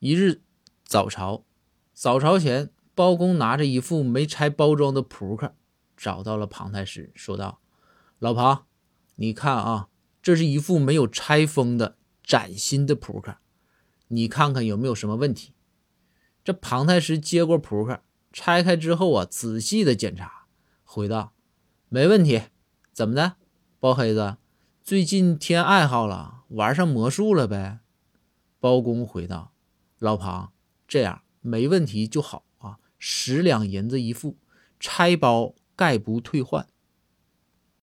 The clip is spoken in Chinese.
一日早朝，早朝前，包公拿着一副没拆包装的扑克，找到了庞太师，说道：“老庞，你看啊，这是一副没有拆封的崭新的扑克，你看看有没有什么问题？”这庞太师接过扑克，拆开之后啊，仔细的检查，回道：“没问题。怎么的，包黑子，最近添爱好了，玩上魔术了呗？”包公回道。老庞，这样没问题就好啊，十两银子一副，拆包概不退换。